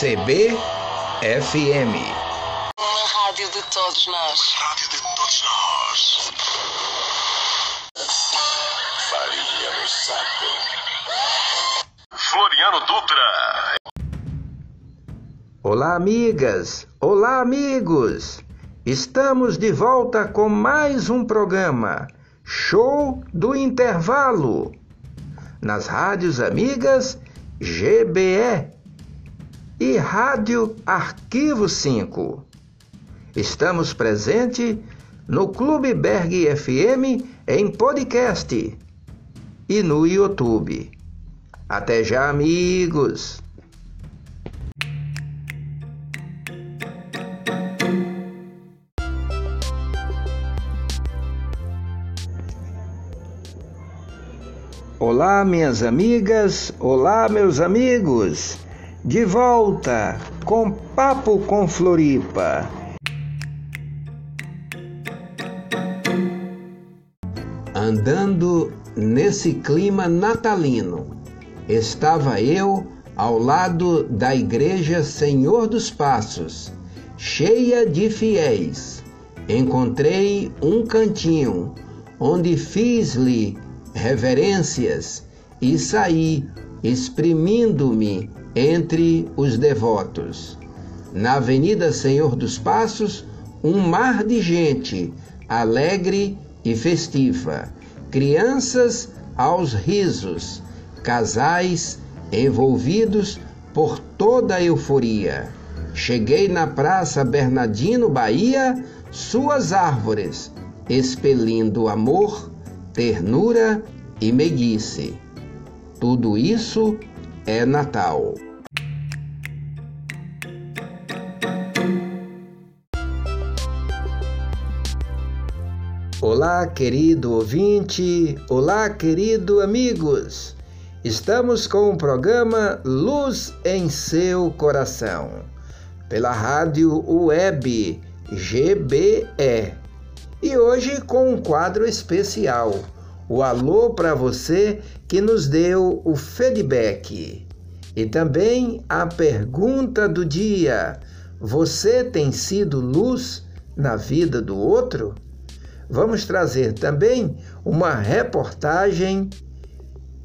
CBFM. Uma rádio de todos nós. Rádio de todos nós. Farinha no saco. Floriano Dutra. Olá, amigas! Olá, amigos! Estamos de volta com mais um programa Show do Intervalo nas rádios amigas GBE e Rádio Arquivo 5. Estamos presentes no Clube Berg FM em podcast e no YouTube. Até já, amigos! Olá, minhas amigas, olá, meus amigos, de volta com Papo com Floripa. Andando nesse clima natalino, estava eu ao lado da Igreja Senhor dos Passos, cheia de fiéis. Encontrei um cantinho onde fiz-lhe reverências e saí exprimindo-me entre os devotos. Na Avenida Senhor dos Passos, um mar de gente alegre e festiva, crianças aos risos, casais envolvidos por toda a euforia. Cheguei na Praça Bernardino, Bahia, suas árvores, expelindo amor, ternura e meiguice. Tudo isso é Natal. Olá, querido ouvinte, olá, querido amigos. Estamos com o programa Luz em seu coração, pela rádio web GBE e hoje com um quadro especial, o alô para você que nos deu o feedback. E também a pergunta do dia: você tem sido luz na vida do outro? Vamos trazer também uma reportagem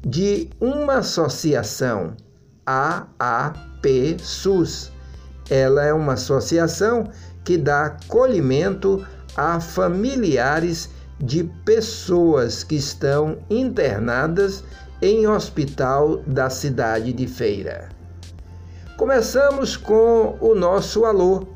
de uma associação, AAP SUS. Ela é uma associação que dá acolhimento a familiares de pessoas que estão internadas em hospital da cidade de Feira. Começamos com o nosso alô.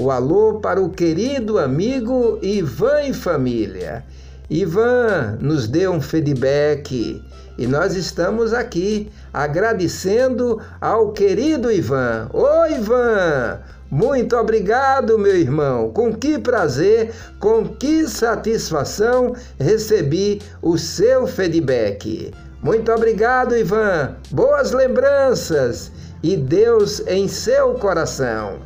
O alô para o querido amigo Ivan e família. Ivan nos deu um feedback e nós estamos aqui agradecendo ao querido Ivan. Oi, Ivan! Muito obrigado, meu irmão. Com que prazer, com que satisfação recebi o seu feedback. Muito obrigado, Ivan. Boas lembranças e Deus em seu coração.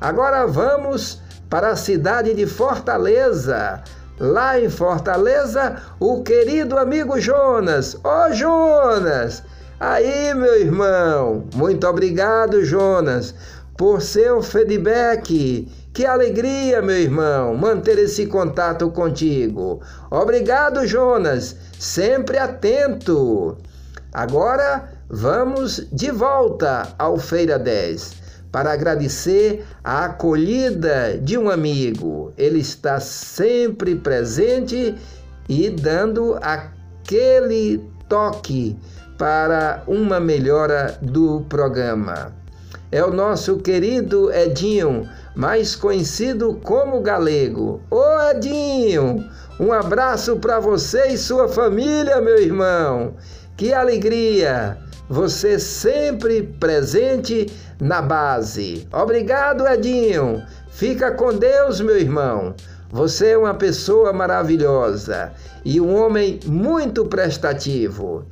Agora vamos para a cidade de Fortaleza. Lá em Fortaleza, o querido amigo Jonas. Ô oh, Jonas! Aí, meu irmão. Muito obrigado, Jonas por seu feedback. Que alegria, meu irmão, manter esse contato contigo. Obrigado, Jonas, sempre atento. Agora vamos de volta ao Feira 10 para agradecer a acolhida de um amigo. Ele está sempre presente e dando aquele toque para uma melhora do programa é o nosso querido Edinho, mais conhecido como Galego. Ô Edinho, um abraço para você e sua família, meu irmão. Que alegria! Você sempre presente na base. Obrigado, Edinho. Fica com Deus, meu irmão. Você é uma pessoa maravilhosa e um homem muito prestativo.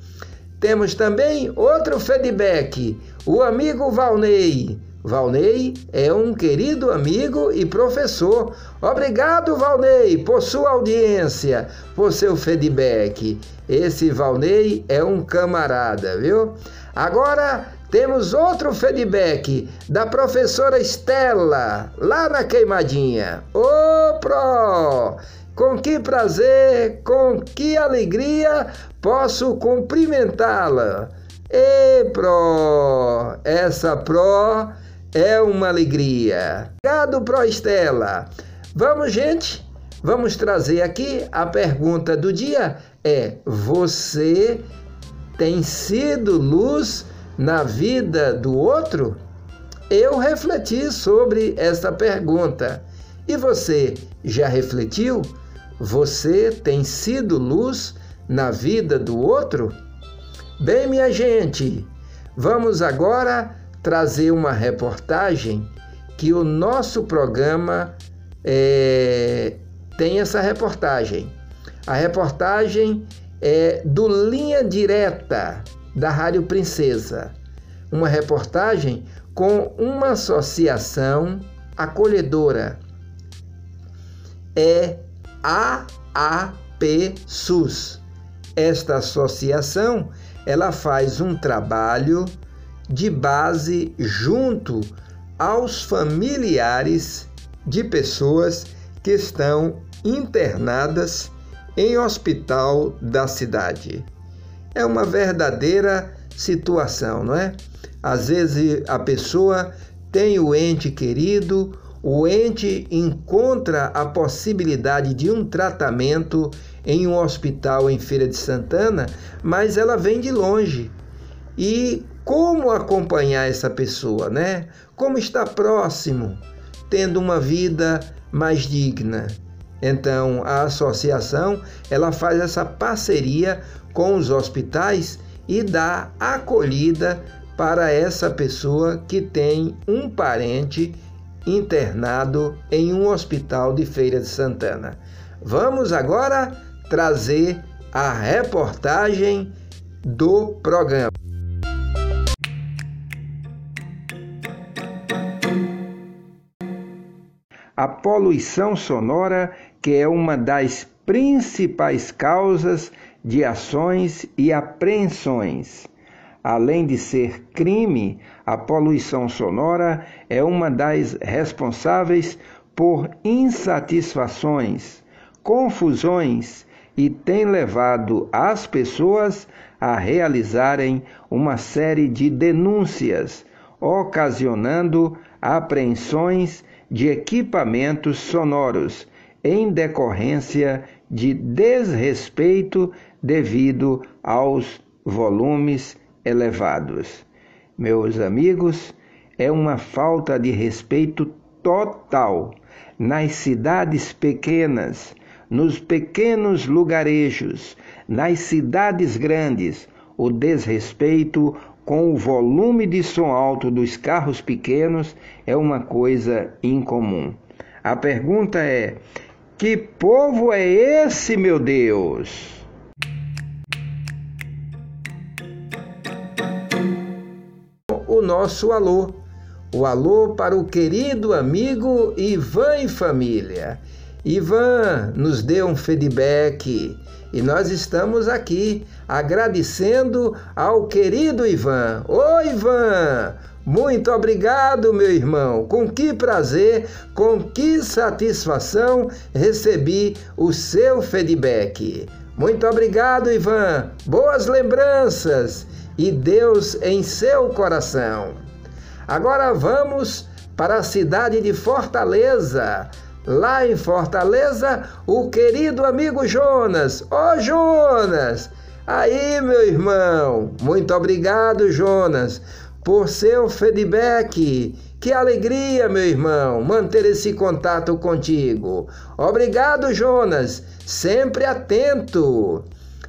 Temos também outro feedback, o amigo Valnei. Valnei é um querido amigo e professor. Obrigado, Valnei, por sua audiência, por seu feedback. Esse Valnei é um camarada, viu? Agora temos outro feedback da professora Estela, lá na Queimadinha. Ô, Pro! Com que prazer, com que alegria posso cumprimentá-la. E Pro, essa Pro é uma alegria. Obrigado, Pro Estela. Vamos, gente? Vamos trazer aqui a pergunta do dia é: você tem sido luz na vida do outro? Eu refleti sobre essa pergunta. E você já refletiu? Você tem sido luz na vida do outro? Bem, minha gente, vamos agora trazer uma reportagem que o nosso programa é, tem essa reportagem. A reportagem é do Linha Direta da Rádio Princesa. Uma reportagem com uma associação acolhedora. É AAP SUS. Esta associação, ela faz um trabalho de base junto aos familiares de pessoas que estão internadas em hospital da cidade. É uma verdadeira situação, não é? Às vezes a pessoa tem o ente querido o ente encontra a possibilidade de um tratamento em um hospital em Feira de Santana, mas ela vem de longe. E como acompanhar essa pessoa, né? Como estar próximo, tendo uma vida mais digna. Então, a associação, ela faz essa parceria com os hospitais e dá acolhida para essa pessoa que tem um parente internado em um hospital de Feira de Santana. Vamos agora trazer a reportagem do programa. A poluição sonora, que é uma das principais causas de ações e apreensões Além de ser crime, a poluição sonora é uma das responsáveis por insatisfações, confusões e tem levado as pessoas a realizarem uma série de denúncias, ocasionando apreensões de equipamentos sonoros em decorrência de desrespeito devido aos volumes elevados. Meus amigos, é uma falta de respeito total nas cidades pequenas, nos pequenos lugarejos, nas cidades grandes, o desrespeito com o volume de som alto dos carros pequenos é uma coisa incomum. A pergunta é: que povo é esse, meu Deus? Nosso alô. O alô para o querido amigo Ivan e família. Ivan nos deu um feedback e nós estamos aqui agradecendo ao querido Ivan. Oi, Ivan! Muito obrigado, meu irmão. Com que prazer, com que satisfação recebi o seu feedback. Muito obrigado, Ivan. Boas lembranças e Deus em seu coração. Agora vamos para a cidade de Fortaleza. Lá em Fortaleza, o querido amigo Jonas. Ô oh, Jonas! Aí, meu irmão, muito obrigado, Jonas, por seu feedback. Que alegria, meu irmão, manter esse contato contigo. Obrigado, Jonas, sempre atento.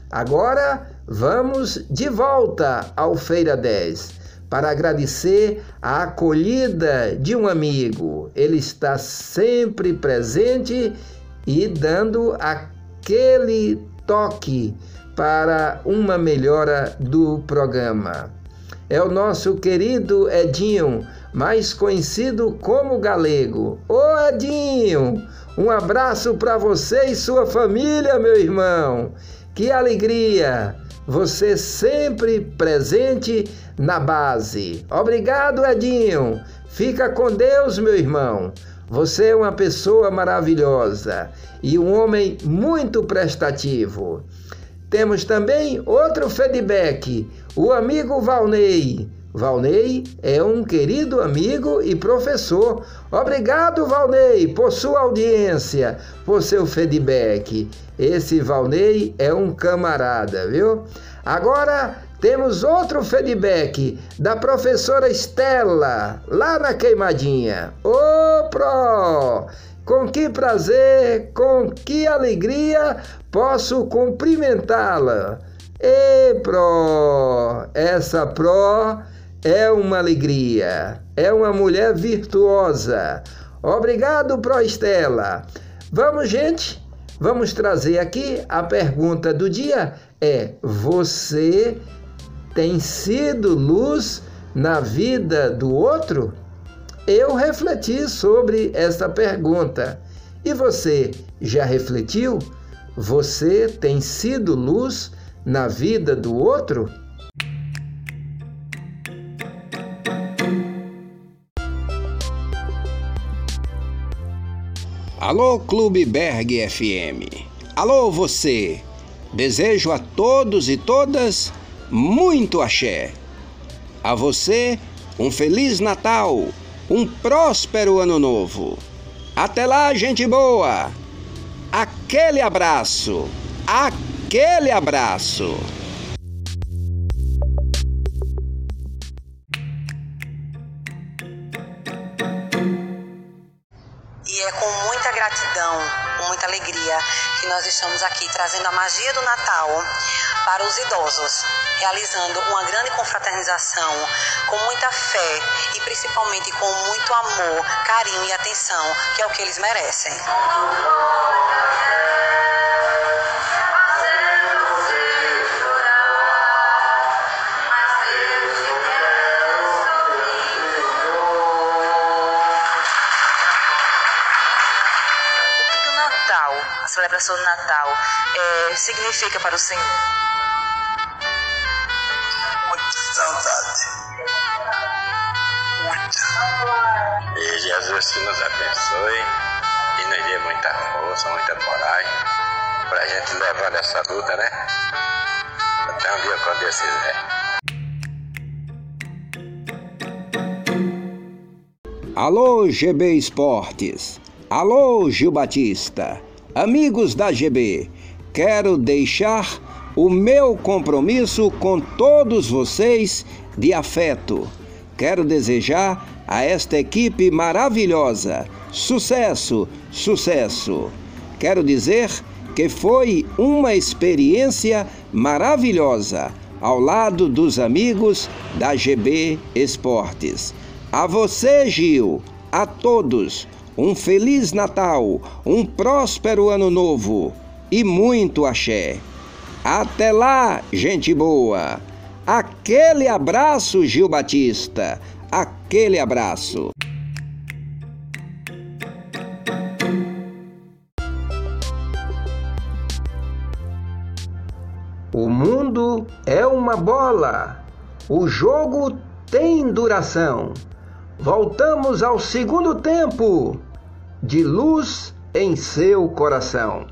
Agora Vamos de volta ao Feira 10 para agradecer a acolhida de um amigo. Ele está sempre presente e dando aquele toque para uma melhora do programa. É o nosso querido Edinho, mais conhecido como Galego. Ô Edinho, um abraço para você e sua família, meu irmão. Que alegria! Você sempre presente na base. Obrigado, Edinho. Fica com Deus, meu irmão. Você é uma pessoa maravilhosa e um homem muito prestativo. Temos também outro feedback, o amigo Valnei. Valnei é um querido amigo e professor. Obrigado, Valnei, por sua audiência, por seu feedback. Esse Valnei é um camarada, viu? Agora temos outro feedback da professora Estela, lá na Queimadinha. Ô, Pro! Com que prazer, com que alegria posso cumprimentá-la. E Pro, essa Pro é uma alegria, é uma mulher virtuosa. Obrigado, Pro Estela. Vamos, gente, vamos trazer aqui a pergunta do dia é: você tem sido luz na vida do outro? Eu refleti sobre essa pergunta. E você já refletiu? Você tem sido luz na vida do outro? Alô Clube Berg FM. Alô você. Desejo a todos e todas muito axé. A você um feliz Natal um próspero ano novo. Até lá, gente boa! Aquele abraço! Aquele abraço! E é com gratidão, com muita alegria, que nós estamos aqui trazendo a magia do Natal para os idosos, realizando uma grande confraternização com muita fé e principalmente com muito amor, carinho e atenção, que é o que eles merecem. Celebração do Natal, é, significa para o Senhor? Muita saudade. Muita. E Jesus que nos abençoe e nos dê muita força, muita coragem para a gente levar essa luta, né? Até um dia quando Deus quiser. Alô GB Esportes. Alô Gil Batista. Amigos da GB, quero deixar o meu compromisso com todos vocês de afeto. Quero desejar a esta equipe maravilhosa sucesso, sucesso. Quero dizer que foi uma experiência maravilhosa ao lado dos amigos da GB Esportes. A você, Gil, a todos, um feliz Natal, um próspero ano novo e muito axé. Até lá, gente boa! Aquele abraço, Gil Batista! Aquele abraço! O mundo é uma bola. O jogo tem duração. Voltamos ao segundo tempo de luz em seu coração.